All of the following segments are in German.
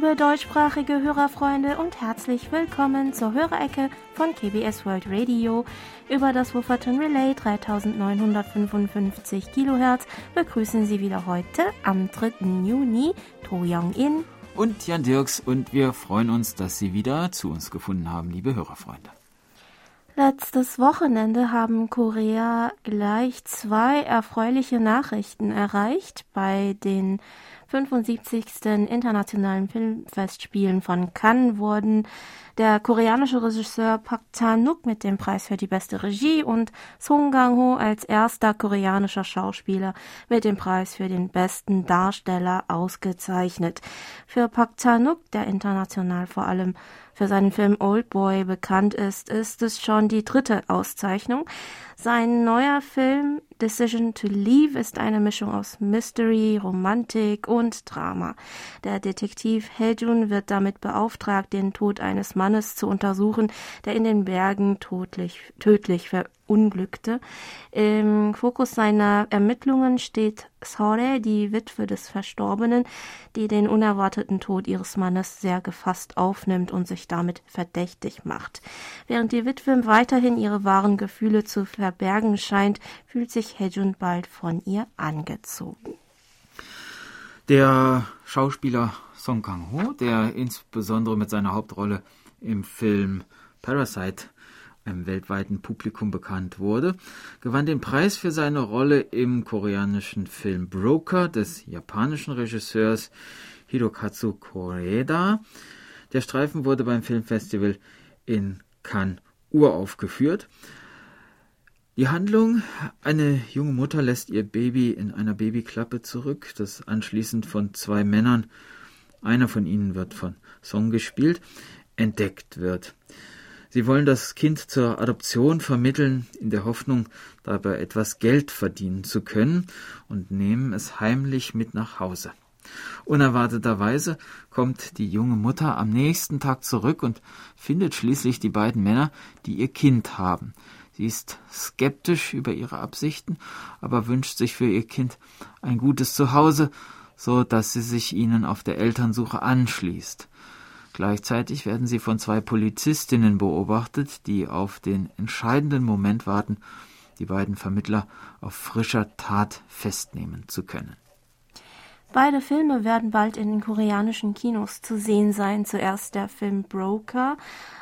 liebe deutschsprachige Hörerfreunde und herzlich willkommen zur Hörerecke von KBS World Radio. Über das Wufferton Relay 3955 Kilohertz begrüßen Sie wieder heute am 3. Juni To Young-in und Jan Dirks und wir freuen uns, dass Sie wieder zu uns gefunden haben, liebe Hörerfreunde. Letztes Wochenende haben Korea gleich zwei erfreuliche Nachrichten erreicht bei den 75. Internationalen Filmfestspielen von Cannes wurden der koreanische Regisseur Park Chan-wook mit dem Preis für die beste Regie und Song Kang-ho als erster koreanischer Schauspieler mit dem Preis für den besten Darsteller ausgezeichnet. Für Park Chan-wook, der international vor allem für seinen Film Old Boy bekannt ist, ist es schon die dritte Auszeichnung. Sein neuer Film Decision to Leave ist eine Mischung aus Mystery, Romantik und Drama. Der Detektiv Hejun wird damit beauftragt, den Tod eines Mannes zu untersuchen, der in den Bergen tödlich, tödlich verunglückte. Im Fokus seiner Ermittlungen steht Sore, die Witwe des Verstorbenen, die den unerwarteten Tod ihres Mannes sehr gefasst aufnimmt und sich damit verdächtig macht. Während die Witwe weiterhin ihre wahren Gefühle zu verbergen scheint, fühlt sich Hejun bald von ihr angezogen. Der Schauspieler Song Kang-ho, der insbesondere mit seiner Hauptrolle im Film Parasite einem weltweiten Publikum bekannt wurde, gewann den Preis für seine Rolle im koreanischen Film Broker des japanischen Regisseurs Hirokatsu Koreeda. Der Streifen wurde beim Filmfestival in Cannes uraufgeführt. Die Handlung, eine junge Mutter lässt ihr Baby in einer Babyklappe zurück, das anschließend von zwei Männern, einer von ihnen wird von Song gespielt, entdeckt wird. Sie wollen das Kind zur Adoption vermitteln, in der Hoffnung, dabei etwas Geld verdienen zu können, und nehmen es heimlich mit nach Hause. Unerwarteterweise kommt die junge Mutter am nächsten Tag zurück und findet schließlich die beiden Männer, die ihr Kind haben. Sie ist skeptisch über ihre Absichten, aber wünscht sich für ihr Kind ein gutes Zuhause, so dass sie sich ihnen auf der Elternsuche anschließt. Gleichzeitig werden sie von zwei Polizistinnen beobachtet, die auf den entscheidenden Moment warten, die beiden Vermittler auf frischer Tat festnehmen zu können. Beide Filme werden bald in den koreanischen Kinos zu sehen sein. Zuerst der Film Broker,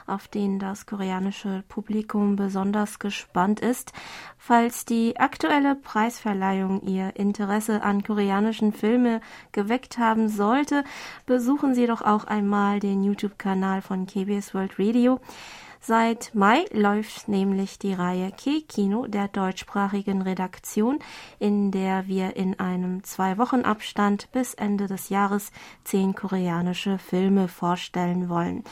auf den das koreanische Publikum besonders gespannt ist. Falls die aktuelle Preisverleihung Ihr Interesse an koreanischen Filmen geweckt haben sollte, besuchen Sie doch auch einmal den YouTube-Kanal von KBS World Radio. Seit Mai läuft nämlich die Reihe K-Kino der deutschsprachigen Redaktion, in der wir in einem zwei Wochen Abstand bis Ende des Jahres zehn koreanische Filme vorstellen wollen.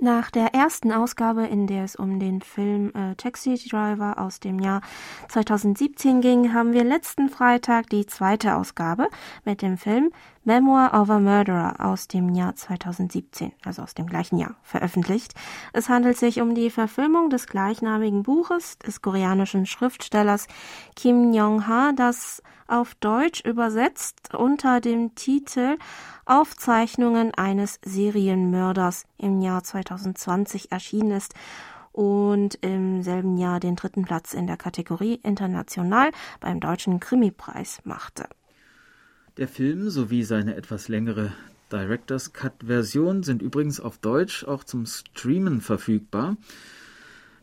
Nach der ersten Ausgabe, in der es um den Film äh, Taxi Driver aus dem Jahr 2017 ging, haben wir letzten Freitag die zweite Ausgabe mit dem Film Memoir of a Murderer aus dem Jahr 2017, also aus dem gleichen Jahr, veröffentlicht. Es handelt sich um die Verfilmung des gleichnamigen Buches des koreanischen Schriftstellers Kim Yong-ha, das auf Deutsch übersetzt unter dem Titel Aufzeichnungen eines Serienmörders im Jahr 2020 erschienen ist und im selben Jahr den dritten Platz in der Kategorie International beim Deutschen Krimipreis machte. Der Film sowie seine etwas längere Director's Cut Version sind übrigens auf Deutsch auch zum Streamen verfügbar.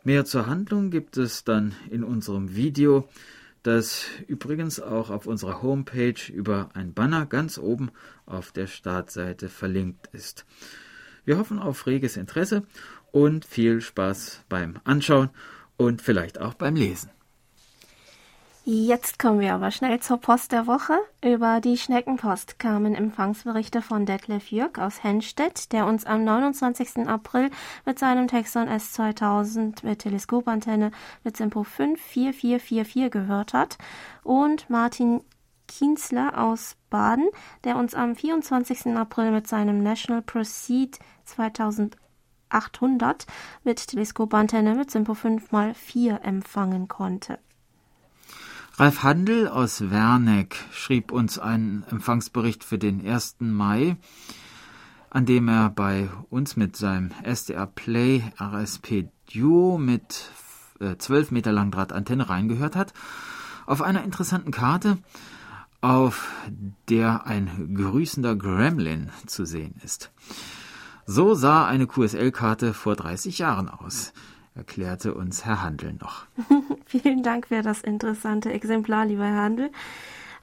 Mehr zur Handlung gibt es dann in unserem Video das übrigens auch auf unserer Homepage über ein Banner ganz oben auf der Startseite verlinkt ist. Wir hoffen auf reges Interesse und viel Spaß beim Anschauen und vielleicht auch beim Lesen. Jetzt kommen wir aber schnell zur Post der Woche. Über die Schneckenpost kamen Empfangsberichte von Detlef Jürg aus Henstedt, der uns am 29. April mit seinem Texon S2000 mit Teleskopantenne mit Simpo 54444 gehört hat und Martin Kienzler aus Baden, der uns am 24. April mit seinem National Proceed 2800 mit Teleskopantenne mit Simpo 5x4 empfangen konnte. Ralf Handel aus Werneck schrieb uns einen Empfangsbericht für den 1. Mai. an dem er bei uns mit seinem SDR Play RSP Duo mit äh, 12 Meter langen Drahtantenne reingehört hat, auf einer interessanten Karte, auf der ein grüßender Gremlin zu sehen ist. So sah eine QSL-Karte vor 30 Jahren aus, erklärte uns Herr Handel noch. Vielen Dank für das interessante Exemplar, lieber Herr Handel.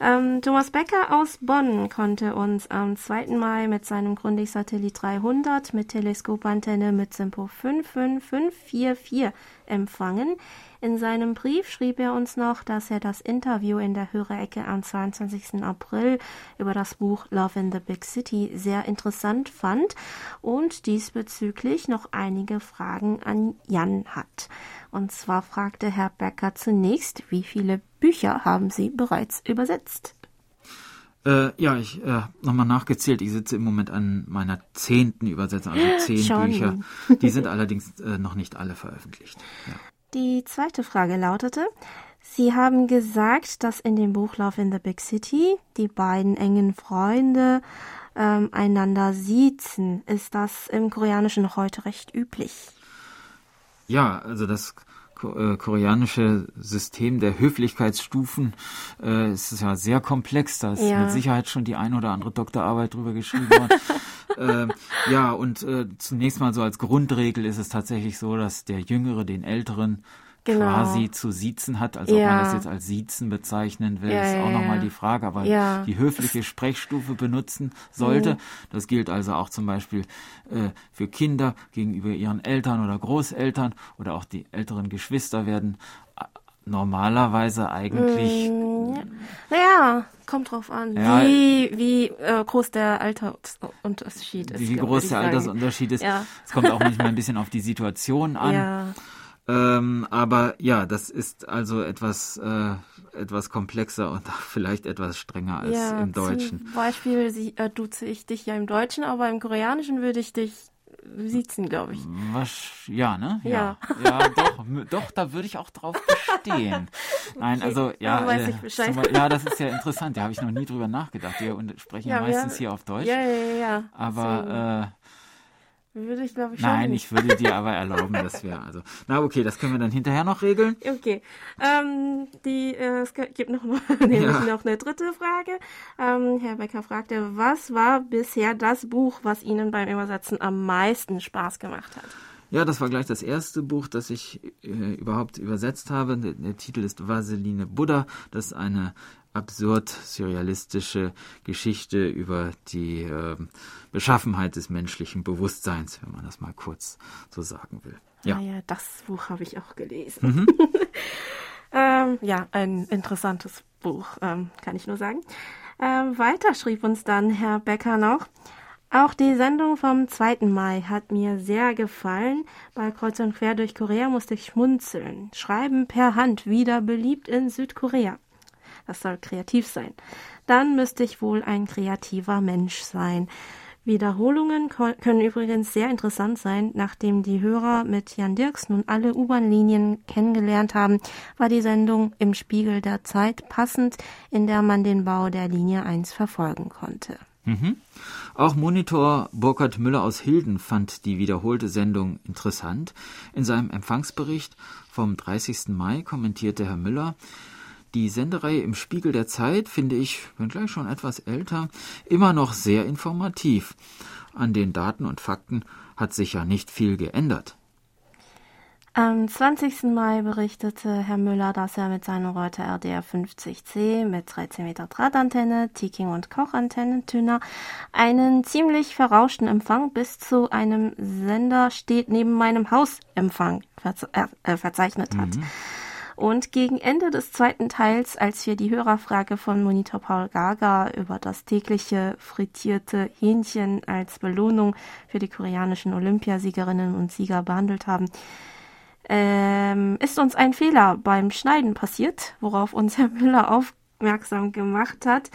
Ähm, Thomas Becker aus Bonn konnte uns am 2. Mai mit seinem Grundig-Satellit 300 mit Teleskopantenne mit Simpo 55544 empfangen. In seinem Brief schrieb er uns noch, dass er das Interview in der Hörerecke am 22. April über das Buch Love in the Big City sehr interessant fand und diesbezüglich noch einige Fragen an Jan hat. Und zwar fragte Herr Becker zunächst, wie viele Bücher haben Sie bereits übersetzt? Äh, ja, ich äh, nochmal nachgezählt. Ich sitze im Moment an meiner zehnten Übersetzung, also zehn Schon. Bücher. Die sind allerdings äh, noch nicht alle veröffentlicht. Ja. Die zweite Frage lautete, Sie haben gesagt, dass in dem Buch Love in the Big City die beiden engen Freunde ähm, einander siezen. Ist das im Koreanischen noch heute recht üblich? Ja, also das koreanische System der Höflichkeitsstufen äh, ist ja sehr komplex. Da ist Ja. mit Sicherheit schon die ein oder andere Doktorarbeit drüber geschrieben worden. ähm, ja, und äh, zunächst mal so als Grundregel ist es tatsächlich so, dass der Jüngere den Älteren Genau. quasi zu siezen hat. Also ob Ja. man das jetzt als Siezen bezeichnen will, Ja, ist ja, auch nochmal ja. die Frage. Aber die höfliche Sprechstufe benutzen sollte. Mhm. Das gilt also auch zum Beispiel äh, für Kinder gegenüber ihren Eltern oder Großeltern oder auch die älteren Geschwister werden äh, normalerweise eigentlich Mm, ja. Naja, kommt drauf an, Ja. wie, wie äh, groß der Altersunterschied ist. wie groß der. Altersunterschied ist. Ja. Es kommt auch manchmal ein bisschen auf die Situation an. Ähm, aber ja, das ist also etwas, äh, etwas komplexer und vielleicht etwas strenger als ja, im Deutschen. Zum Beispiel sie, äh, duze ich dich ja im Deutschen, aber im Koreanischen würde ich dich siezen, glaube ich. Was, ja, ne? Ja. Ja, ja doch, doch, da würde ich auch drauf bestehen. Nein, Okay, also, ja, weiß äh, ich Bescheid. zum ja, das ist ja interessant, da habe ich noch nie drüber nachgedacht. Wir sprechen ja, Ja, meistens hier auf Deutsch, Ja, ja, ja, ja. aber Würde ich, glaube ich, schon. nein, ich würde dir aber erlauben, dass wir, also, na okay, das können wir dann hinterher noch regeln. Okay. Ähm, die, äh, es gibt noch, nämlich Ja. noch eine dritte Frage. Ähm, Herr Becker fragte, was war bisher das Buch, was Ihnen beim Übersetzen am meisten Spaß gemacht hat? Ja, das war gleich das erste Buch, das ich äh, überhaupt übersetzt habe. Der, der Titel ist Vaseline Buddha. Das ist eine absurd surrealistische Geschichte über die äh, Beschaffenheit des menschlichen Bewusstseins, wenn man das mal kurz so sagen will. Ja, Ah ja, das Buch habe ich auch gelesen. ähm, ja, ein interessantes Buch, ähm, kann ich nur sagen. Ähm, weiter schrieb uns dann Herr Becker noch. Auch die Sendung vom 2. Mai hat mir sehr gefallen. Bei Kreuz und Quer durch Korea musste ich schmunzeln. Schreiben per Hand wieder beliebt in Südkorea. Das soll kreativ sein. Dann müsste ich wohl ein kreativer Mensch sein. Wiederholungen können übrigens sehr interessant sein. Nachdem die Hörer mit Jan Dirks nun alle U-Bahn-Linien kennengelernt haben, war die Sendung im Spiegel der Zeit passend, in der man den Bau der Linie 1 verfolgen konnte. Auch Monitor Burkhard Müller aus Hilden fand die wiederholte Sendung interessant. In seinem Empfangsbericht vom 30. Mai kommentierte Herr Müller, die Sendereihe im Spiegel der Zeit finde ich, wenngleich schon etwas älter, immer noch sehr informativ. An den Daten und Fakten hat sich ja nicht viel geändert. Am 20. Mai berichtete Herr Müller, dass er mit seinem Reuter RDR 50C mit 13 Meter Drahtantenne, Tiking und Kochantennentuner einen ziemlich verrauschten Empfang bis zu einem Sender steht neben meinem Haus Empfang verze äh, verzeichnet hat. Und gegen Ende des zweiten Teils, als wir die Hörerfrage von Monitor Paul Gaga über das tägliche frittierte Hähnchen als Belohnung für die koreanischen Olympiasiegerinnen und Sieger behandelt haben, ähm, ist uns ein Fehler beim Schneiden passiert, worauf uns Herr Müller aufmerksam gemacht hat.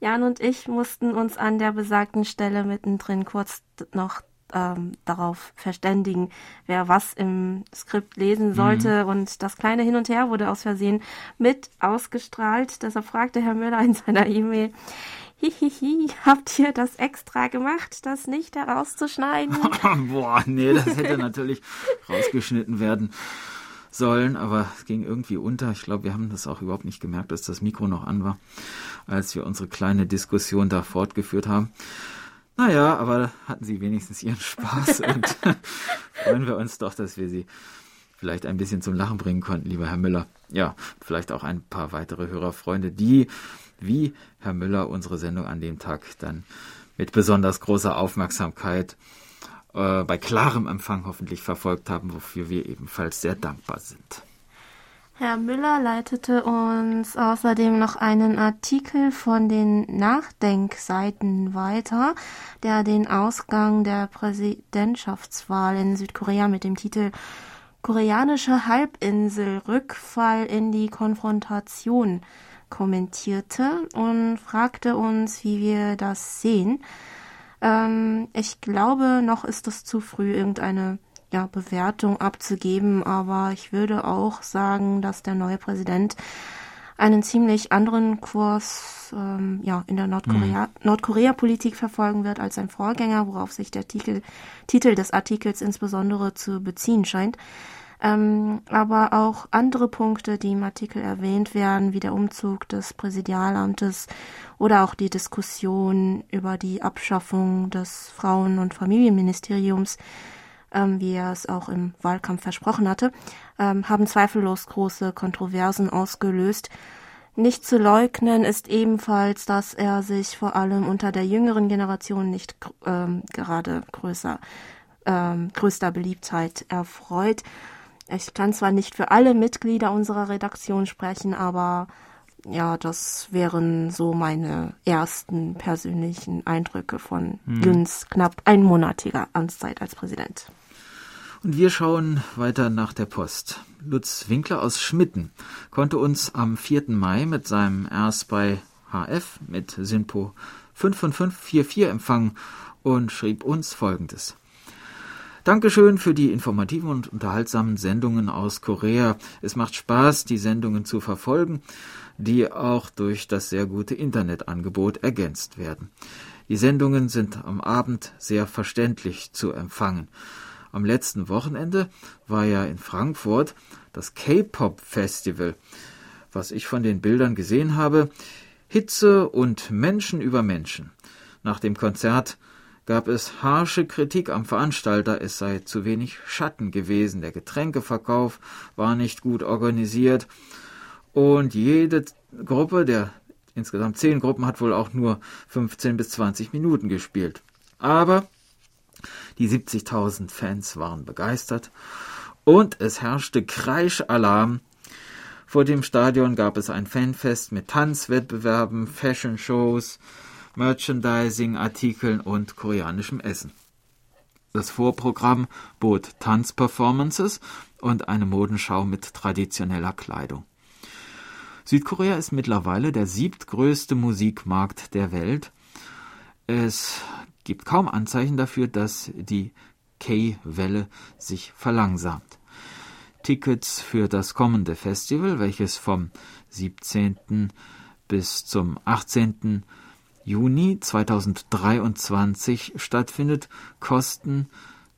Jan und ich mussten uns an der besagten Stelle mittendrin kurz noch ähm, darauf verständigen, wer was im Skript lesen sollte. Und das kleine Hin und Her wurde aus Versehen mit ausgestrahlt. Deshalb fragte Herr Müller in seiner E-Mail, Hihihi, habt ihr das extra gemacht, das nicht herauszuschneiden? Boah, nee, das hätte natürlich rausgeschnitten werden sollen, aber es ging irgendwie unter. Ich glaube, wir haben das auch überhaupt nicht gemerkt, dass das Mikro noch an war, als wir unsere kleine Diskussion da fortgeführt haben. Naja, aber hatten sie wenigstens ihren Spaß und freuen wir uns doch, dass wir sie vielleicht ein bisschen zum Lachen bringen konnten, lieber Herr Müller. Ja, vielleicht auch ein paar weitere Hörerfreunde, die, wie Herr Müller, unsere Sendung an dem Tag dann mit besonders großer Aufmerksamkeit äh, bei klarem Empfang hoffentlich verfolgt haben, wofür wir ebenfalls sehr dankbar sind. Herr Müller leitete uns außerdem noch einen Artikel von den Nachdenkseiten weiter, der den Ausgang der Präsidentschaftswahl in Südkorea mit dem Titel Koreanische Halbinsel Rückfall in die Konfrontation kommentierte und fragte uns, wie wir das sehen. Ähm, ich glaube, noch ist es zu früh, irgendeine ja, Bewertung abzugeben, aber ich würde auch sagen, dass der neue Präsident einen ziemlich anderen Kurs ähm, ja, in der Nordkorea, mhm. Nordkorea-Politik verfolgen wird als sein Vorgänger, worauf sich der Titel, Titel des Artikels insbesondere zu beziehen scheint. Ähm, aber auch andere Punkte, die im Artikel erwähnt werden, wie der Umzug des Präsidialamtes oder auch die Diskussion über die Abschaffung des Frauen- und Familienministeriums, ähm, wie er es auch im Wahlkampf versprochen hatte, ähm, haben zweifellos große Kontroversen ausgelöst. Nicht zu leugnen ist ebenfalls, dass er sich vor allem unter der jüngeren Generation nicht ähm, gerade größer, ähm, größter Beliebtheit erfreut. Ich kann zwar nicht für alle Mitglieder unserer Redaktion sprechen, aber ja, das wären so meine ersten persönlichen Eindrücke von hm. Jüns knapp einmonatiger Amtszeit als Präsident. Und wir schauen weiter nach der Post. Lutz Winkler aus Schmitten konnte uns am 4. Mai mit seinem Erst bei HF mit Synpo 55544 empfangen und schrieb uns folgendes. Dankeschön für die informativen und unterhaltsamen Sendungen aus Korea. Es macht Spaß, die Sendungen zu verfolgen, die auch durch das sehr gute Internetangebot ergänzt werden. Die Sendungen sind am Abend sehr verständlich zu empfangen. Am letzten Wochenende war ja in Frankfurt das K-Pop Festival. Was ich von den Bildern gesehen habe, Hitze und Menschen über Menschen. Nach dem Konzert gab es harsche Kritik am Veranstalter, es sei zu wenig Schatten gewesen, der Getränkeverkauf war nicht gut organisiert und jede Gruppe der insgesamt zehn Gruppen hat wohl auch nur 15 bis 20 Minuten gespielt. Aber die 70.000 Fans waren begeistert und es herrschte Kreischalarm. Vor dem Stadion gab es ein Fanfest mit Tanzwettbewerben, Fashion-Shows, Merchandising-Artikeln und koreanischem Essen. Das Vorprogramm bot Tanzperformances und eine Modenschau mit traditioneller Kleidung. Südkorea ist mittlerweile der siebtgrößte Musikmarkt der Welt. Es gibt kaum Anzeichen dafür, dass die K-Welle sich verlangsamt. Tickets für das kommende Festival, welches vom 17. bis zum 18. Juni 2023 stattfindet, kosten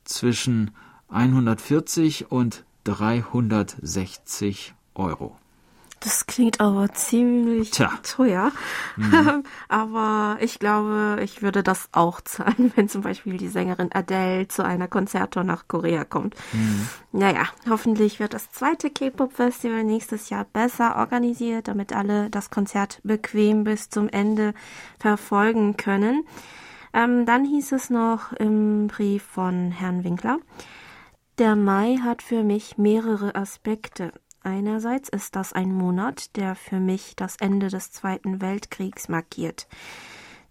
zwischen 140 und 360 Euro. Das klingt aber ziemlich Tja. teuer. Mhm. aber ich glaube, ich würde das auch zahlen, wenn zum Beispiel die Sängerin Adele zu einer Konzerttour nach Korea kommt. Mhm. Naja, hoffentlich wird das zweite K-Pop-Festival nächstes Jahr besser organisiert, damit alle das Konzert bequem bis zum Ende verfolgen können. Ähm, dann hieß es noch im Brief von Herrn Winkler. Der Mai hat für mich mehrere Aspekte. Einerseits ist das ein Monat, der für mich das Ende des Zweiten Weltkriegs markiert.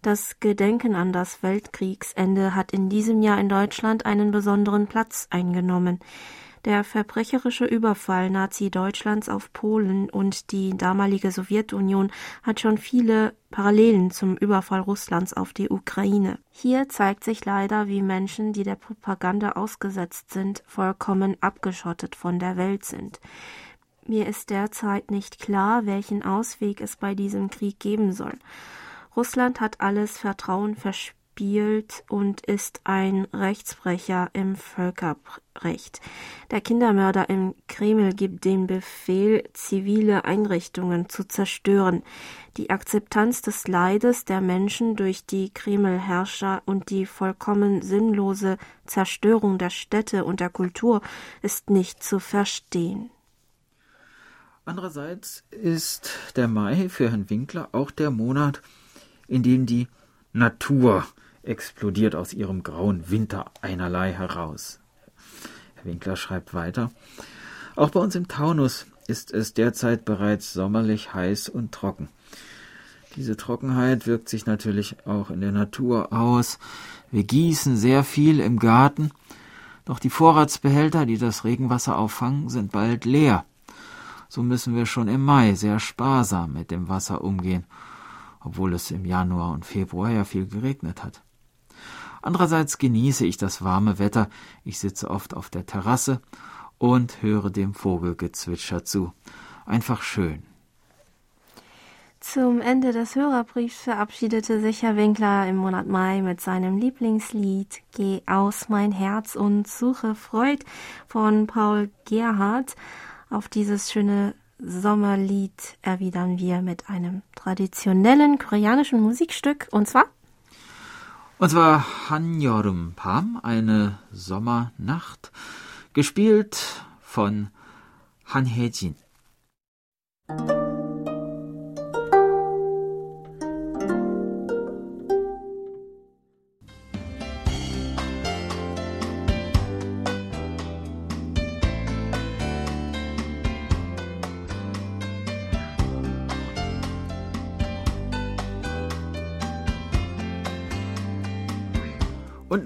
Das Gedenken an das Weltkriegsende hat in diesem Jahr in Deutschland einen besonderen Platz eingenommen. Der verbrecherische Überfall Nazi-Deutschlands auf Polen und die damalige Sowjetunion hat schon viele Parallelen zum Überfall Russlands auf die Ukraine. Hier zeigt sich leider, wie Menschen, die der Propaganda ausgesetzt sind, vollkommen abgeschottet von der Welt sind. Mir ist derzeit nicht klar, welchen Ausweg es bei diesem Krieg geben soll. Russland hat alles Vertrauen verspielt und ist ein Rechtsbrecher im Völkerrecht. Der Kindermörder im Kreml gibt den Befehl, zivile Einrichtungen zu zerstören. Die Akzeptanz des Leides der Menschen durch die Kreml-Herrscher und die vollkommen sinnlose Zerstörung der Städte und der Kultur ist nicht zu verstehen. Andererseits ist der Mai für Herrn Winkler auch der Monat, in dem die Natur explodiert aus ihrem grauen Winter einerlei heraus. Herr Winkler schreibt weiter, auch bei uns im Taunus ist es derzeit bereits sommerlich heiß und trocken. Diese Trockenheit wirkt sich natürlich auch in der Natur aus. Wir gießen sehr viel im Garten, doch die Vorratsbehälter, die das Regenwasser auffangen, sind bald leer so müssen wir schon im Mai sehr sparsam mit dem Wasser umgehen, obwohl es im Januar und Februar ja viel geregnet hat. Andererseits genieße ich das warme Wetter, ich sitze oft auf der Terrasse und höre dem Vogelgezwitscher zu. Einfach schön. Zum Ende des Hörerbriefs verabschiedete sich Herr Winkler im Monat Mai mit seinem Lieblingslied Geh aus mein Herz und suche Freud von Paul Gerhardt. Auf dieses schöne Sommerlied erwidern wir mit einem traditionellen koreanischen Musikstück und zwar und zwar Hanyorum Pam, eine Sommernacht, gespielt von Han Hye-jin.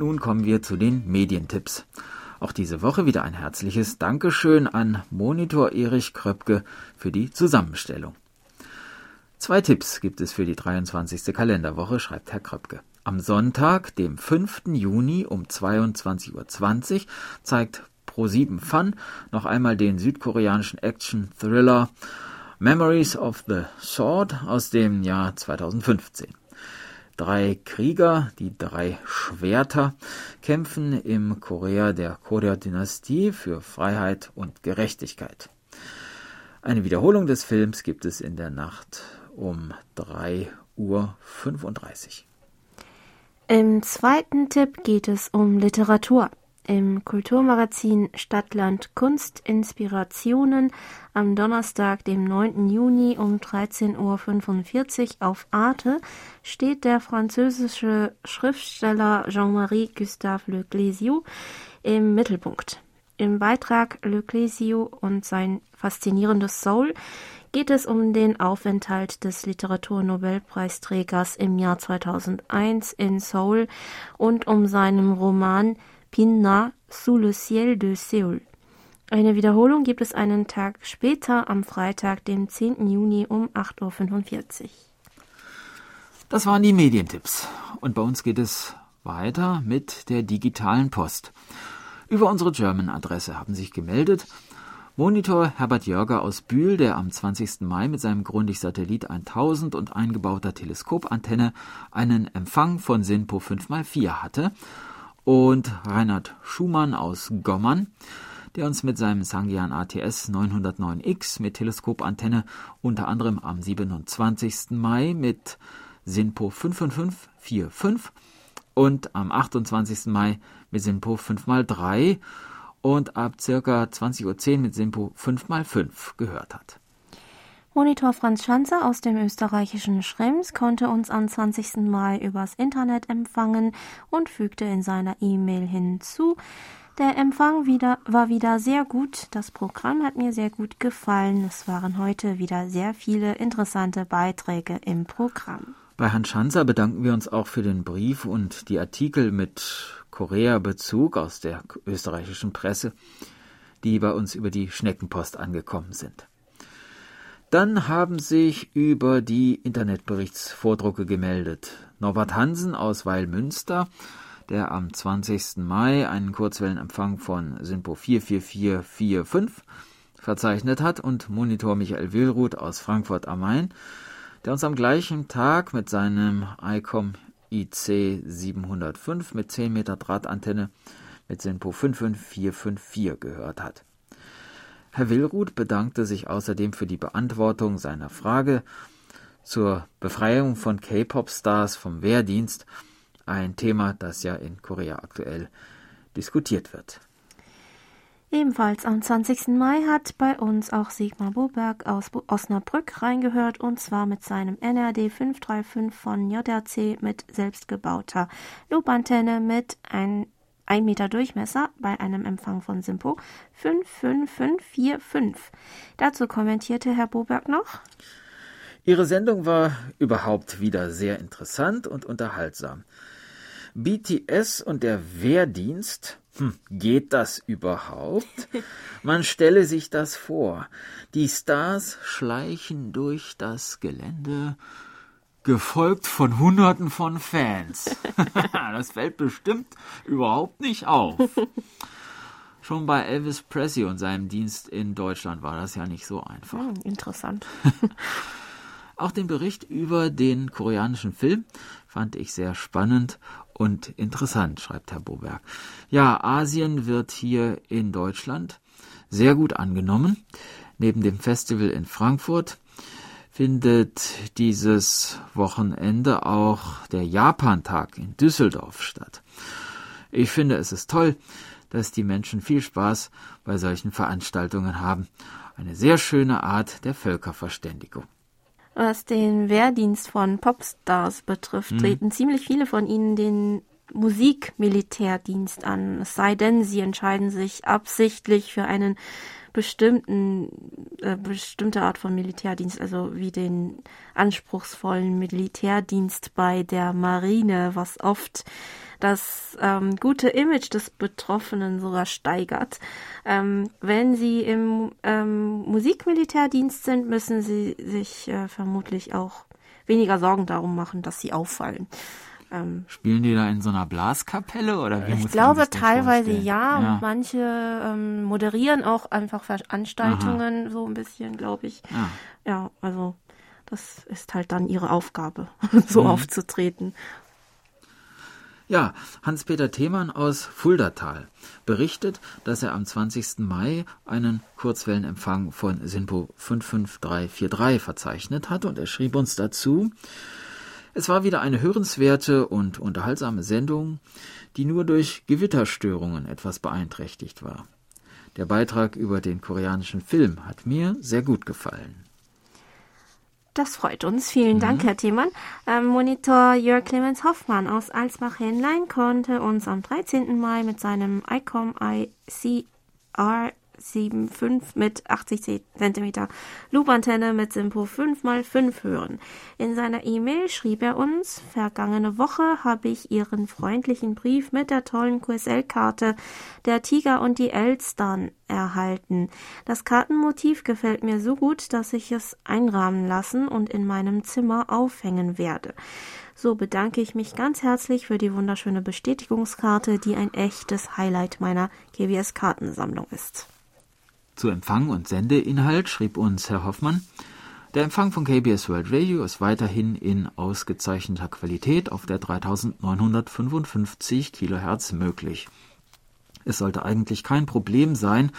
Nun kommen wir zu den Medientipps. Auch diese Woche wieder ein herzliches Dankeschön an Monitor Erich Kröpke für die Zusammenstellung. Zwei Tipps gibt es für die 23. Kalenderwoche, schreibt Herr Kröpke. Am Sonntag, dem 5. Juni um 22.20 Uhr zeigt Pro7 Fun noch einmal den südkoreanischen Action-Thriller Memories of the Sword aus dem Jahr 2015. Drei Krieger, die drei Schwerter, kämpfen im Korea der Korea-Dynastie für Freiheit und Gerechtigkeit. Eine Wiederholung des Films gibt es in der Nacht um 3.35 Uhr. Im zweiten Tipp geht es um Literatur im Kulturmagazin Stadtland Kunst Inspirationen am Donnerstag, dem 9. Juni um 13.45 Uhr auf Arte steht der französische Schriftsteller Jean-Marie Gustave Le Clésio im Mittelpunkt. Im Beitrag Le Clésio und sein faszinierendes Soul geht es um den Aufenthalt des Literaturnobelpreisträgers im Jahr 2001 in Seoul und um seinen Roman Pinna sous le ciel de Seoul. Eine Wiederholung gibt es einen Tag später am Freitag, dem 10. Juni um 8.45 Uhr. Das waren die Medientipps. Und bei uns geht es weiter mit der digitalen Post. Über unsere German-Adresse haben sich gemeldet Monitor Herbert Jörger aus Bühl, der am 20. Mai mit seinem Grundig-Satellit 1000 und eingebauter Teleskopantenne einen Empfang von SINPO 5x4 hatte und Reinhard Schumann aus Gommern, der uns mit seinem Sangian ATS 909X mit Teleskopantenne unter anderem am 27. Mai mit SINPO 55545 und am 28. Mai mit SINPO 5x3 und ab ca. 20.10 Uhr mit SINPO 5x5 gehört hat. Monitor Franz Schanzer aus dem österreichischen Schrems konnte uns am 20. Mai übers Internet empfangen und fügte in seiner E-Mail hinzu, der Empfang wieder, war wieder sehr gut. Das Programm hat mir sehr gut gefallen. Es waren heute wieder sehr viele interessante Beiträge im Programm. Bei Herrn Schanzer bedanken wir uns auch für den Brief und die Artikel mit Korea-Bezug aus der österreichischen Presse, die bei uns über die Schneckenpost angekommen sind. Dann haben sich über die Internetberichtsvordrucke gemeldet. Norbert Hansen aus Weilmünster, der am 20. Mai einen Kurzwellenempfang von SINPO 44445 verzeichnet hat und Monitor Michael Willruth aus Frankfurt am Main, der uns am gleichen Tag mit seinem ICOM IC 705 mit 10 Meter Drahtantenne mit SINPO 55454 gehört hat. Herr Willruth bedankte sich außerdem für die Beantwortung seiner Frage zur Befreiung von K-Pop-Stars vom Wehrdienst, ein Thema, das ja in Korea aktuell diskutiert wird. Ebenfalls am 20. Mai hat bei uns auch Sigmar Boberg aus Osnabrück reingehört und zwar mit seinem NRD 535 von JRC mit selbstgebauter Lobantenne mit ein 1 Meter Durchmesser bei einem Empfang von Simpo 55545. Dazu kommentierte Herr Boberg noch. Ihre Sendung war überhaupt wieder sehr interessant und unterhaltsam. BTS und der Wehrdienst hm, geht das überhaupt? Man stelle sich das vor. Die Stars schleichen durch das Gelände, gefolgt von Hunderten von Fans. das fällt bestimmt überhaupt nicht auf. Schon bei Elvis Presley und seinem Dienst in Deutschland war das ja nicht so einfach. Hm, interessant. Auch den Bericht über den koreanischen Film fand ich sehr spannend und interessant, schreibt Herr Boberg. Ja, Asien wird hier in Deutschland sehr gut angenommen. Neben dem Festival in Frankfurt findet dieses Wochenende auch der Japantag in Düsseldorf statt. Ich finde, es ist toll, dass die Menschen viel Spaß bei solchen Veranstaltungen haben. Eine sehr schöne Art der Völkerverständigung. Was den Wehrdienst von Popstars betrifft, mhm. treten ziemlich viele von ihnen den Musikmilitärdienst an, es sei denn, sie entscheiden sich absichtlich für einen bestimmten äh, bestimmte Art von Militärdienst, also wie den anspruchsvollen Militärdienst bei der Marine, was oft das ähm, gute Image des Betroffenen sogar steigert. Ähm, wenn Sie im ähm, Musikmilitärdienst sind, müssen Sie sich äh, vermutlich auch weniger Sorgen darum machen, dass Sie auffallen. Ähm, Spielen die da in so einer Blaskapelle oder wie Ich glaube teilweise ja, ja. manche ähm, moderieren auch einfach Veranstaltungen Aha. so ein bisschen, glaube ich. Ja. ja, also das ist halt dann ihre Aufgabe, so mhm. aufzutreten. Ja, Hans-Peter Themann aus Fuldatal berichtet, dass er am 20. Mai einen Kurzwellenempfang von SINPO 55343 verzeichnet hat und er schrieb uns dazu, es war wieder eine hörenswerte und unterhaltsame Sendung, die nur durch Gewitterstörungen etwas beeinträchtigt war. Der Beitrag über den koreanischen Film hat mir sehr gut gefallen. Das freut uns. Vielen mhm. Dank, Herr Thiemann. Ähm, Monitor Jörg Clemens Hoffmann aus Alsbach-Henlein konnte uns am 13. Mai mit seinem ICOM ICR 7,5 mit 80 cm Loopantenne mit Simpo 5x5 hören. In seiner E-Mail schrieb er uns, vergangene Woche habe ich Ihren freundlichen Brief mit der tollen QSL-Karte Der Tiger und die Elstern erhalten. Das Kartenmotiv gefällt mir so gut, dass ich es einrahmen lassen und in meinem Zimmer aufhängen werde. So bedanke ich mich ganz herzlich für die wunderschöne Bestätigungskarte, die ein echtes Highlight meiner GWS-Kartensammlung ist. Zu Empfang und Sendeinhalt schrieb uns Herr Hoffmann, der Empfang von KBS World Radio ist weiterhin in ausgezeichneter Qualität auf der 3955 kHz möglich. Es sollte eigentlich kein Problem sein,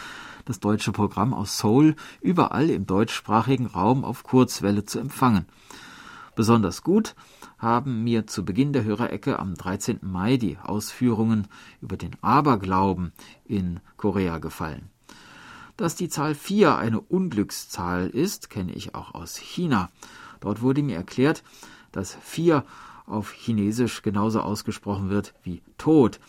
das deutsche Programm aus Seoul überall im deutschsprachigen Raum auf Kurzwelle zu empfangen. Besonders gut haben mir zu Beginn der Hörerecke am 13. Mai die Ausführungen über den Aberglauben in Korea gefallen. Dass die Zahl 4 eine Unglückszahl ist, kenne ich auch aus China. Dort wurde mir erklärt, dass 4 auf Chinesisch genauso ausgesprochen wird wie Tod.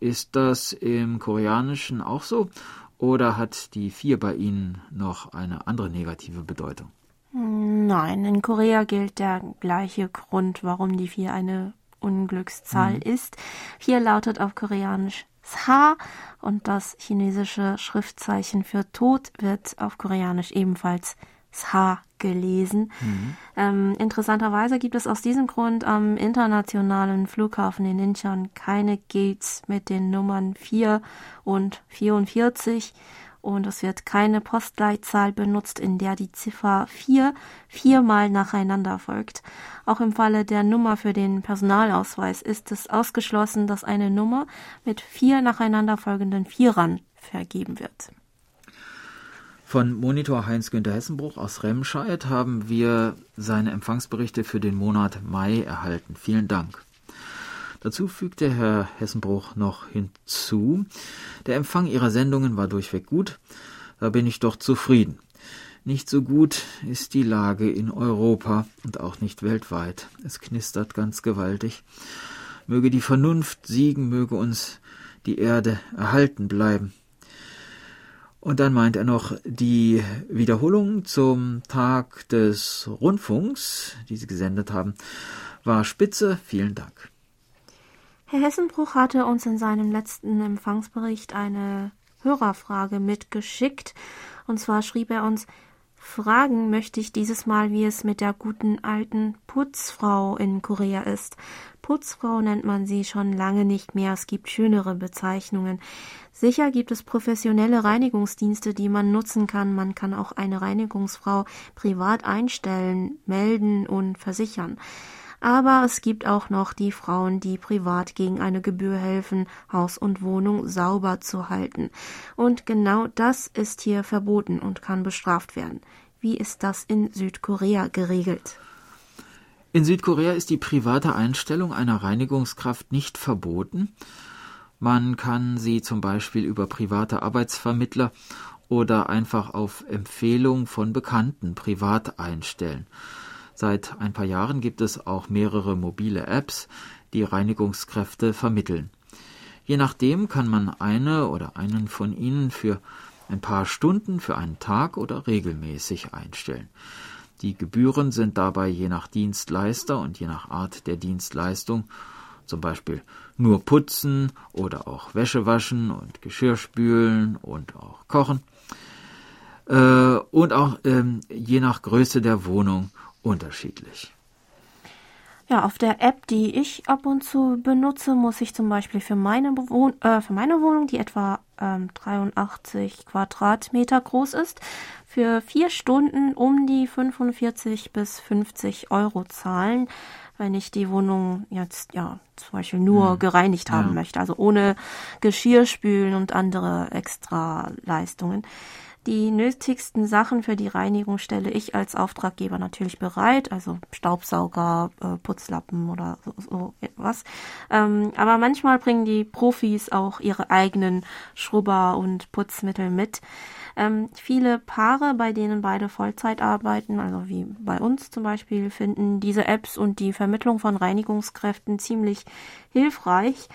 Ist das im Koreanischen auch so? Oder hat die 4 bei Ihnen noch eine andere negative Bedeutung? Nein, in Korea gilt der gleiche Grund, warum die 4 eine Unglückszahl mhm. ist. 4 lautet auf Koreanisch Sa und das chinesische Schriftzeichen für Tod wird auf Koreanisch ebenfalls Sa gelesen. Mhm. Ähm, interessanterweise gibt es aus diesem Grund am internationalen Flughafen in Incheon keine Gates mit den Nummern 4 und 44 und es wird keine Postleitzahl benutzt, in der die Ziffer 4 viermal nacheinander folgt. Auch im Falle der Nummer für den Personalausweis ist es ausgeschlossen, dass eine Nummer mit vier nacheinander folgenden Vierern vergeben wird. Von Monitor Heinz-Günther Hessenbruch aus Remscheid haben wir seine Empfangsberichte für den Monat Mai erhalten. Vielen Dank. Dazu fügte Herr Hessenbruch noch hinzu, der Empfang Ihrer Sendungen war durchweg gut, da bin ich doch zufrieden. Nicht so gut ist die Lage in Europa und auch nicht weltweit. Es knistert ganz gewaltig. Möge die Vernunft siegen, möge uns die Erde erhalten bleiben. Und dann meint er noch, die Wiederholung zum Tag des Rundfunks, die Sie gesendet haben, war spitze. Vielen Dank. Herr Hessenbruch hatte uns in seinem letzten Empfangsbericht eine Hörerfrage mitgeschickt. Und zwar schrieb er uns, Fragen möchte ich dieses Mal, wie es mit der guten alten Putzfrau in Korea ist. Putzfrau nennt man sie schon lange nicht mehr, es gibt schönere Bezeichnungen. Sicher gibt es professionelle Reinigungsdienste, die man nutzen kann. Man kann auch eine Reinigungsfrau privat einstellen, melden und versichern. Aber es gibt auch noch die Frauen, die privat gegen eine Gebühr helfen, Haus und Wohnung sauber zu halten. Und genau das ist hier verboten und kann bestraft werden. Wie ist das in Südkorea geregelt? In Südkorea ist die private Einstellung einer Reinigungskraft nicht verboten. Man kann sie zum Beispiel über private Arbeitsvermittler oder einfach auf Empfehlung von Bekannten privat einstellen. Seit ein paar Jahren gibt es auch mehrere mobile Apps, die Reinigungskräfte vermitteln. Je nachdem kann man eine oder einen von ihnen für ein paar Stunden, für einen Tag oder regelmäßig einstellen. Die Gebühren sind dabei je nach Dienstleister und je nach Art der Dienstleistung zum Beispiel nur putzen oder auch Wäsche waschen und Geschirr spülen und auch kochen. Äh, und auch ähm, je nach Größe der Wohnung unterschiedlich. Ja, auf der App, die ich ab und zu benutze, muss ich zum Beispiel für meine, Bewohn äh, für meine Wohnung, die etwa ähm, 83 Quadratmeter groß ist, für vier Stunden um die 45 bis 50 Euro zahlen wenn ich die Wohnung jetzt ja zum Beispiel nur mhm. gereinigt haben ja. möchte, also ohne Geschirrspülen und andere extra Leistungen. Die nötigsten Sachen für die Reinigung stelle ich als Auftraggeber natürlich bereit, also Staubsauger, äh, Putzlappen oder so, so etwas. Ähm, aber manchmal bringen die Profis auch ihre eigenen Schrubber und Putzmittel mit. Ähm, viele Paare, bei denen beide Vollzeit arbeiten, also wie bei uns zum Beispiel, finden diese Apps und die Vermittlung von Reinigungskräften ziemlich hilfreich.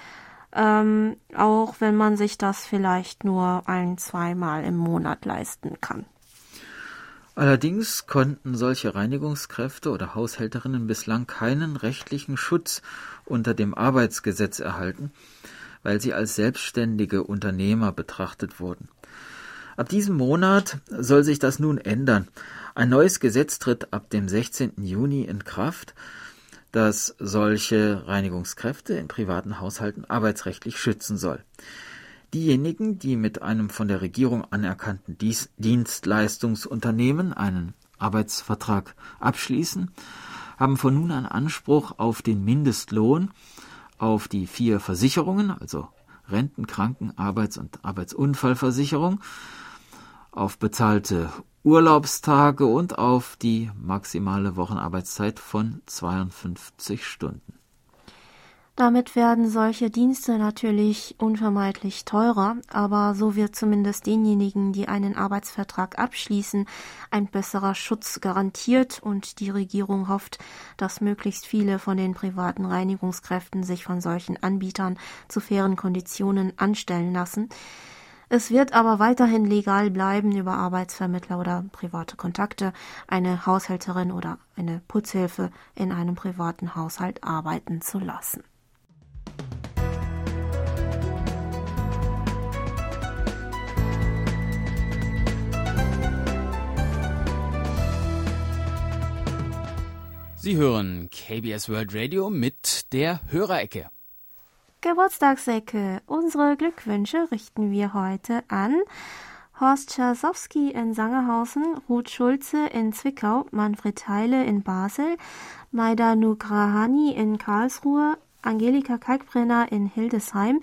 Ähm, auch wenn man sich das vielleicht nur ein, zweimal im Monat leisten kann. Allerdings konnten solche Reinigungskräfte oder Haushälterinnen bislang keinen rechtlichen Schutz unter dem Arbeitsgesetz erhalten, weil sie als selbstständige Unternehmer betrachtet wurden. Ab diesem Monat soll sich das nun ändern. Ein neues Gesetz tritt ab dem 16. Juni in Kraft, das solche Reinigungskräfte in privaten Haushalten arbeitsrechtlich schützen soll. Diejenigen, die mit einem von der Regierung anerkannten Dienstleistungsunternehmen einen Arbeitsvertrag abschließen, haben von nun an Anspruch auf den Mindestlohn, auf die vier Versicherungen, also Renten, Kranken, Arbeits- und Arbeitsunfallversicherung, auf bezahlte Urlaubstage und auf die maximale Wochenarbeitszeit von 52 Stunden. Damit werden solche Dienste natürlich unvermeidlich teurer, aber so wird zumindest denjenigen, die einen Arbeitsvertrag abschließen, ein besserer Schutz garantiert und die Regierung hofft, dass möglichst viele von den privaten Reinigungskräften sich von solchen Anbietern zu fairen Konditionen anstellen lassen. Es wird aber weiterhin legal bleiben, über Arbeitsvermittler oder private Kontakte eine Haushälterin oder eine Putzhilfe in einem privaten Haushalt arbeiten zu lassen. Sie hören KBS World Radio mit der Hörerecke. Geburtstagsecke. Unsere Glückwünsche richten wir heute an Horst Czasowski in Sangerhausen, Ruth Schulze in Zwickau, Manfred Heile in Basel, Maida Nugrahani in Karlsruhe, Angelika Kalkbrenner in Hildesheim,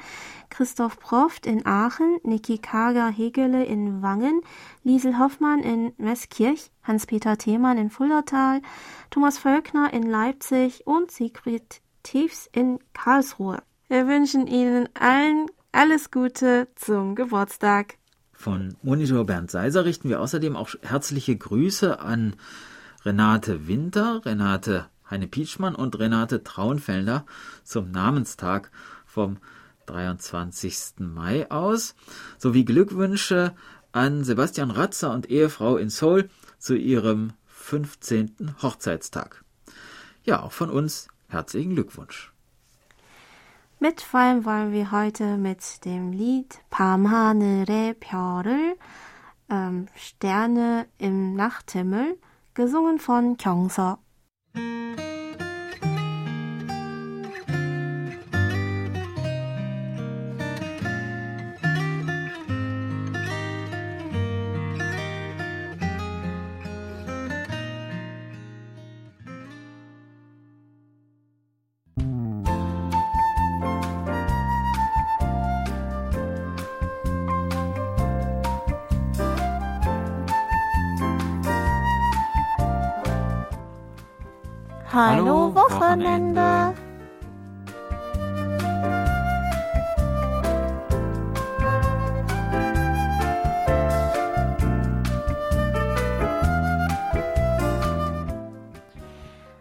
Christoph Proft in Aachen, Niki Kager-Hegele in Wangen, Liesel Hoffmann in Meßkirch, Hans-Peter Themann in Fuldatal, Thomas Völkner in Leipzig und Sigrid Tiefs in Karlsruhe. Wir wünschen Ihnen allen alles Gute zum Geburtstag. Von Monitor Bernd Seiser richten wir außerdem auch herzliche Grüße an Renate Winter, Renate Heine-Pietschmann und Renate Traunfelder zum Namenstag vom 23. Mai aus, sowie Glückwünsche an Sebastian Ratzer und Ehefrau in Seoul zu ihrem 15. Hochzeitstag. Ja, auch von uns herzlichen Glückwunsch. Mitfeiern wollen wir heute mit dem Lied 밤하늘의 별을 ähm, Sterne im Nachthimmel, gesungen von Kyungso.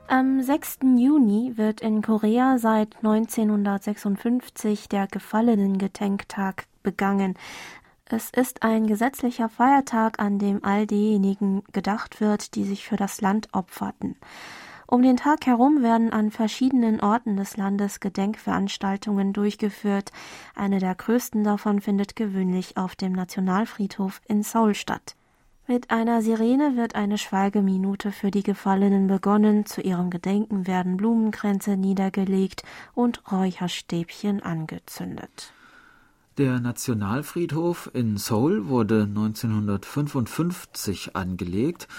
Am 6. Juni wird in Korea seit 1956 der Gefallenen-Gedenktag begangen. Es ist ein gesetzlicher Feiertag, an dem all diejenigen gedacht wird, die sich für das Land opferten. Um den Tag herum werden an verschiedenen Orten des Landes Gedenkveranstaltungen durchgeführt. Eine der größten davon findet gewöhnlich auf dem Nationalfriedhof in Seoul statt. Mit einer Sirene wird eine Schweigeminute für die Gefallenen begonnen. Zu ihrem Gedenken werden Blumenkränze niedergelegt und Räucherstäbchen angezündet. Der Nationalfriedhof in Seoul wurde 1955 angelegt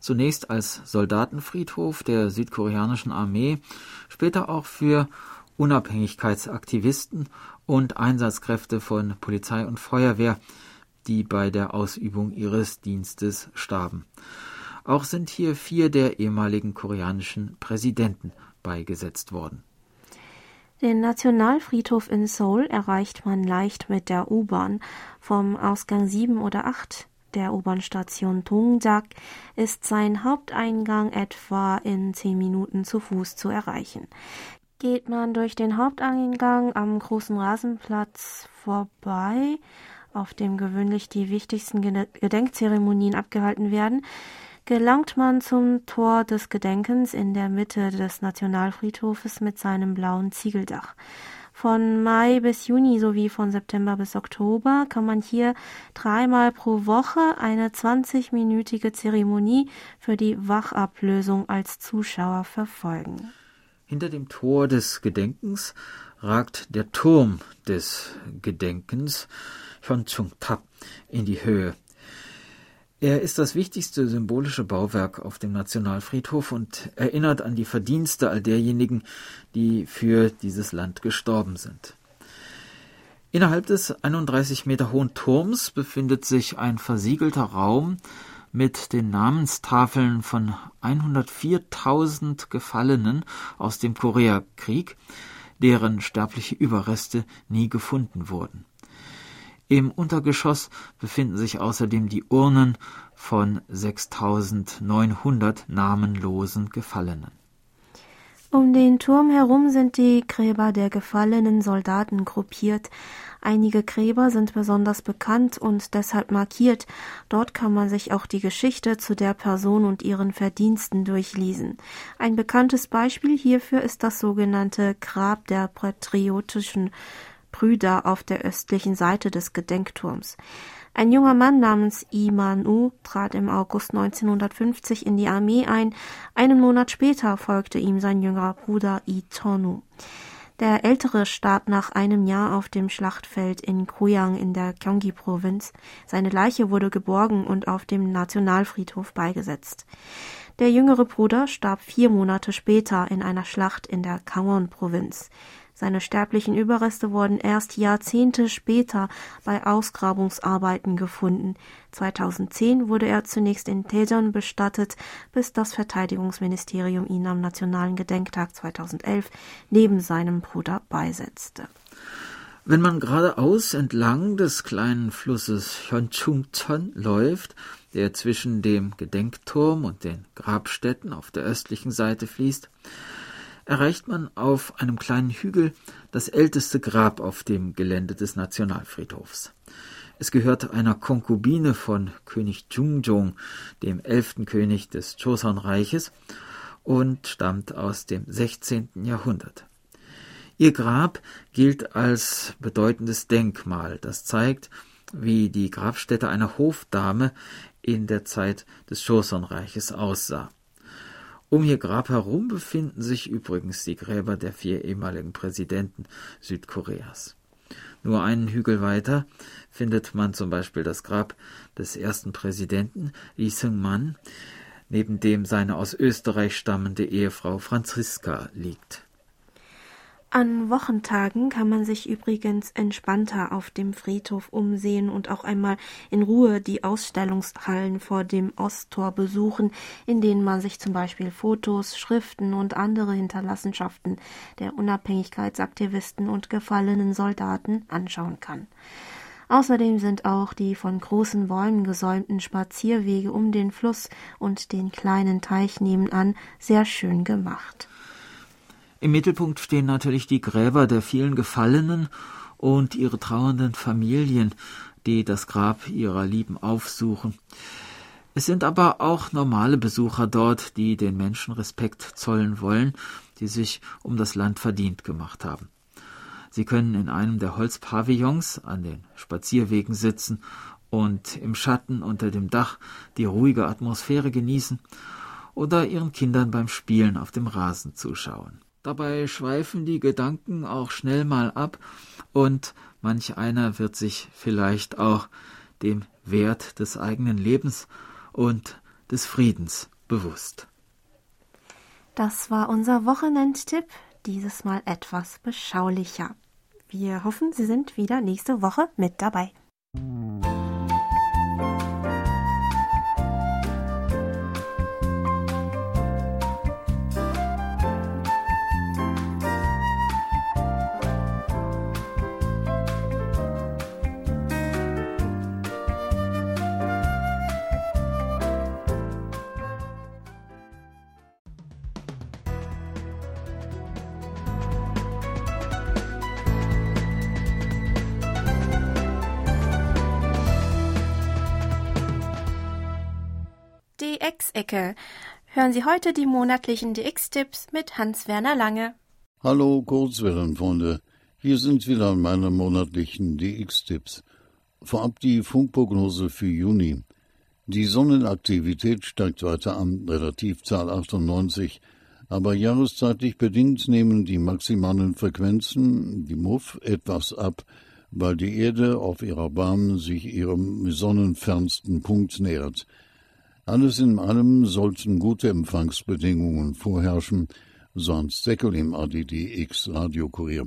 zunächst als Soldatenfriedhof der südkoreanischen Armee, später auch für Unabhängigkeitsaktivisten und Einsatzkräfte von Polizei und Feuerwehr, die bei der Ausübung ihres Dienstes starben. Auch sind hier vier der ehemaligen koreanischen Präsidenten beigesetzt worden. Den Nationalfriedhof in Seoul erreicht man leicht mit der U-Bahn. Vom Ausgang 7 oder 8 der U-Bahn-Station Dongjak ist sein Haupteingang etwa in zehn Minuten zu Fuß zu erreichen. Geht man durch den Haupteingang am großen Rasenplatz vorbei, auf dem gewöhnlich die wichtigsten Gedenkzeremonien abgehalten werden, gelangt man zum Tor des Gedenkens in der Mitte des Nationalfriedhofes mit seinem blauen Ziegeldach. Von Mai bis Juni sowie von September bis Oktober kann man hier dreimal pro Woche eine 20-minütige Zeremonie für die Wachablösung als Zuschauer verfolgen. Hinter dem Tor des Gedenkens ragt der Turm des Gedenkens Hyonchung Tap in die Höhe. Er ist das wichtigste symbolische Bauwerk auf dem Nationalfriedhof und erinnert an die Verdienste all derjenigen, die für dieses Land gestorben sind. Innerhalb des 31 Meter hohen Turms befindet sich ein versiegelter Raum mit den Namenstafeln von 104.000 Gefallenen aus dem Koreakrieg, deren sterbliche Überreste nie gefunden wurden. Im Untergeschoss befinden sich außerdem die Urnen von 6900 namenlosen Gefallenen. Um den Turm herum sind die Gräber der gefallenen Soldaten gruppiert. Einige Gräber sind besonders bekannt und deshalb markiert. Dort kann man sich auch die Geschichte zu der Person und ihren Verdiensten durchlesen. Ein bekanntes Beispiel hierfür ist das sogenannte Grab der patriotischen Brüder auf der östlichen Seite des Gedenkturms. Ein junger Mann namens Imanu trat im August 1950 in die Armee ein. Einen Monat später folgte ihm sein jüngerer Bruder Itonu. Der Ältere starb nach einem Jahr auf dem Schlachtfeld in Kuyang in der Gyeonggi-Provinz. Seine Leiche wurde geborgen und auf dem Nationalfriedhof beigesetzt. Der jüngere Bruder starb vier Monate später in einer Schlacht in der Gangwon-Provinz. Seine sterblichen Überreste wurden erst Jahrzehnte später bei Ausgrabungsarbeiten gefunden. 2010 wurde er zunächst in Daejeon bestattet, bis das Verteidigungsministerium ihn am Nationalen Gedenktag 2011 neben seinem Bruder beisetzte. Wenn man geradeaus entlang des kleinen Flusses Hyunchungcheon läuft, der zwischen dem Gedenkturm und den Grabstätten auf der östlichen Seite fließt, erreicht man auf einem kleinen Hügel das älteste Grab auf dem Gelände des Nationalfriedhofs. Es gehört einer Konkubine von König Jungjong, dem elften König des Joseon-Reiches, und stammt aus dem 16. Jahrhundert. Ihr Grab gilt als bedeutendes Denkmal, das zeigt, wie die Grabstätte einer Hofdame in der Zeit des Joseon-Reiches aussah. Um ihr Grab herum befinden sich übrigens die Gräber der vier ehemaligen Präsidenten Südkoreas. Nur einen Hügel weiter findet man zum Beispiel das Grab des ersten Präsidenten Lee Seung-man, neben dem seine aus Österreich stammende Ehefrau Franziska liegt. An Wochentagen kann man sich übrigens entspannter auf dem Friedhof umsehen und auch einmal in Ruhe die Ausstellungshallen vor dem Osttor besuchen, in denen man sich zum Beispiel Fotos, Schriften und andere Hinterlassenschaften der Unabhängigkeitsaktivisten und gefallenen Soldaten anschauen kann. Außerdem sind auch die von großen Bäumen gesäumten Spazierwege um den Fluss und den kleinen Teich nebenan sehr schön gemacht. Im Mittelpunkt stehen natürlich die Gräber der vielen Gefallenen und ihre trauernden Familien, die das Grab ihrer Lieben aufsuchen. Es sind aber auch normale Besucher dort, die den Menschen Respekt zollen wollen, die sich um das Land verdient gemacht haben. Sie können in einem der Holzpavillons an den Spazierwegen sitzen und im Schatten unter dem Dach die ruhige Atmosphäre genießen oder ihren Kindern beim Spielen auf dem Rasen zuschauen. Dabei schweifen die Gedanken auch schnell mal ab und manch einer wird sich vielleicht auch dem Wert des eigenen Lebens und des Friedens bewusst. Das war unser Wochenendtipp, dieses Mal etwas beschaulicher. Wir hoffen, Sie sind wieder nächste Woche mit dabei. DX-Ecke. Hören Sie heute die monatlichen DX-Tipps mit Hans-Werner Lange. Hallo Kurzwellenfreunde, hier sind wieder meine monatlichen DX-Tipps. Vorab die Funkprognose für Juni. Die Sonnenaktivität steigt weiter an, Relativzahl 98, aber jahreszeitlich bedingt nehmen die maximalen Frequenzen, die MUF, etwas ab, weil die Erde auf ihrer Bahn sich ihrem sonnenfernsten Punkt nähert. Alles in allem sollten gute Empfangsbedingungen vorherrschen, sonst Deckel im ADD-X Radiokurier.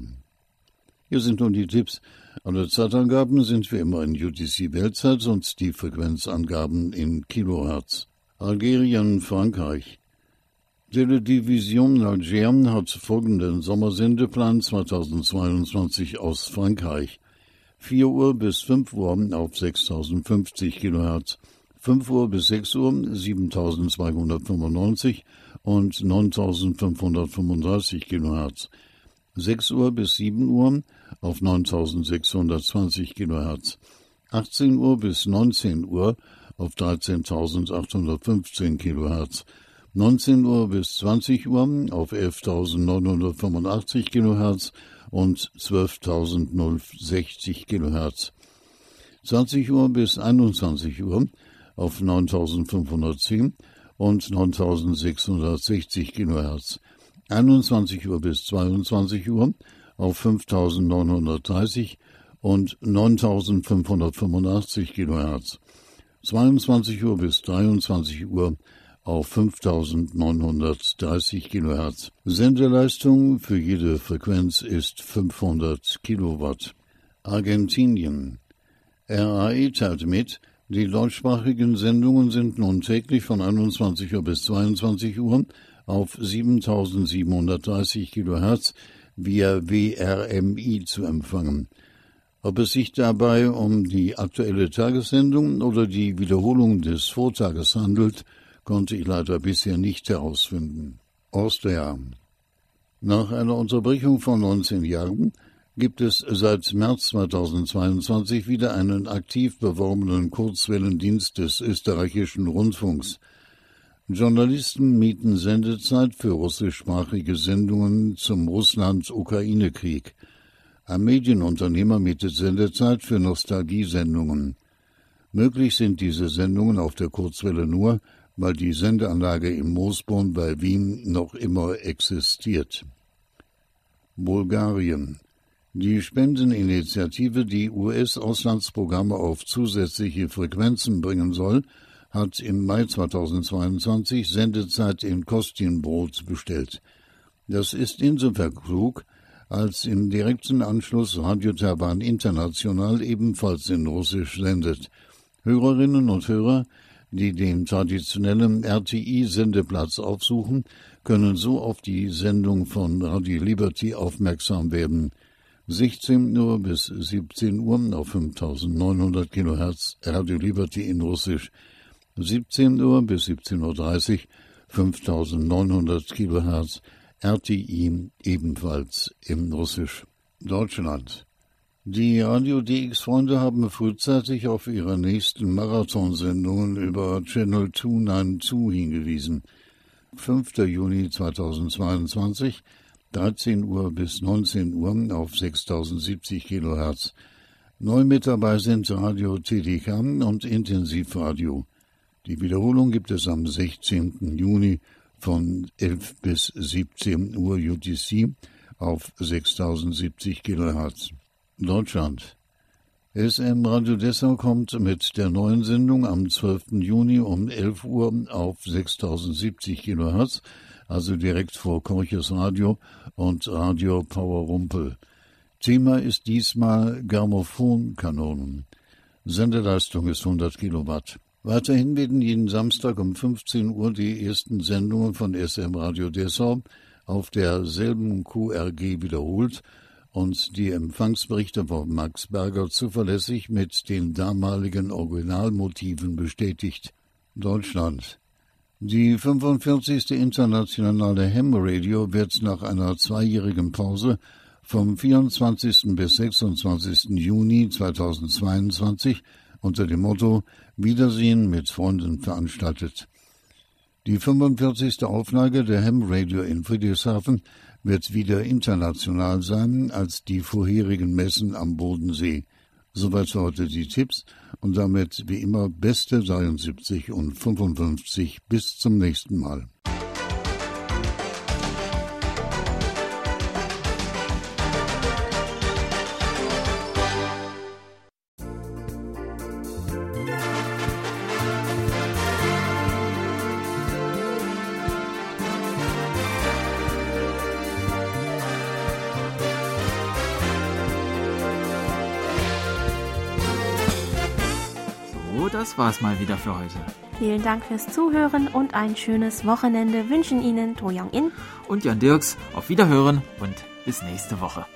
Hier sind nun die Tipps. Alle Zeitangaben sind wie immer in UTC Weltzeit und die Frequenzangaben in Kilohertz. Algerien, Frankreich. Teledivision Alger hat folgenden Sommersendeplan 2022 aus Frankreich. 4 Uhr bis 5 Uhr auf 6050 Kilohertz. 5 Uhr bis 6 Uhr 7295 und 9535 kHz. 6 Uhr bis 7 Uhr auf 9620 kHz. 18 Uhr bis 19 Uhr auf 13815 kHz. 19 Uhr bis 20 Uhr auf 11.985 kHz und 12.060 kHz. 20 Uhr bis 21 Uhr auf 9510 und 9660 kHz. 21 Uhr bis 22 Uhr auf 5930 und 9585 kHz. 22 Uhr bis 23 Uhr auf 5930 kHz. Sendeleistung für jede Frequenz ist 500 Kilowatt. Argentinien. RAE teilt mit, die deutschsprachigen Sendungen sind nun täglich von 21 Uhr bis 22 Uhr auf 7730 kHz via WRMI zu empfangen. Ob es sich dabei um die aktuelle Tagessendung oder die Wiederholung des Vortages handelt, konnte ich leider bisher nicht herausfinden. Austria. Nach einer Unterbrechung von 19 Jahren gibt es seit März 2022 wieder einen aktiv beworbenen Kurzwellendienst des österreichischen Rundfunks. Journalisten mieten Sendezeit für russischsprachige Sendungen zum Russland-Ukraine-Krieg. Ein Medienunternehmer mietet Sendezeit für Nostalgiesendungen. Möglich sind diese Sendungen auf der Kurzwelle nur, weil die Sendeanlage im Moosborn bei Wien noch immer existiert. Bulgarien die Spendeninitiative, die US-Auslandsprogramme auf zusätzliche Frequenzen bringen soll, hat im Mai 2022 Sendezeit in Kostinbrot bestellt. Das ist insofern klug, als im direkten Anschluss Radio Terban International ebenfalls in Russisch sendet. Hörerinnen und Hörer, die den traditionellen RTI-Sendeplatz aufsuchen, können so auf die Sendung von Radio Liberty aufmerksam werden. 16 Uhr bis 17 Uhr auf 5900 kHz Radio Liberty in Russisch, 17 Uhr bis 17.30 Uhr 5900 kHz RTI ebenfalls in Russisch. Deutschland. Die Radio DX-Freunde haben frühzeitig auf ihre nächsten Marathonsendungen über Channel 292 hingewiesen. 5. Juni 2022 13 Uhr bis 19 Uhr auf 6070 kHz. Neu mit dabei sind Radio TDK und Intensivradio. Die Wiederholung gibt es am 16. Juni von 11 bis 17 Uhr UTC auf 6070 kHz. Deutschland. SM Radio Dessau kommt mit der neuen Sendung am 12. Juni um 11 Uhr auf 6070 kHz also direkt vor Korches Radio und Radio Power Rumpel. Thema ist diesmal Gramophonkanonen. Sendeleistung ist 100 Kilowatt. Weiterhin werden jeden Samstag um 15 Uhr die ersten Sendungen von SM Radio Dessau auf derselben QRG wiederholt und die Empfangsberichte von Max Berger zuverlässig mit den damaligen Originalmotiven bestätigt. Deutschland. Die 45. internationale Ham Radio wird nach einer zweijährigen Pause vom 24. bis 26. Juni 2022 unter dem Motto Wiedersehen mit Freunden veranstaltet. Die 45. Auflage der Ham Radio in Friedrichshafen wird wieder international sein als die vorherigen Messen am Bodensee. Soweit für heute die Tipps und damit wie immer beste 73 und 55 bis zum nächsten Mal. Das war's mal wieder für heute. Vielen Dank fürs Zuhören und ein schönes Wochenende wünschen Ihnen To Young In und Jan Dirks. Auf Wiederhören und bis nächste Woche.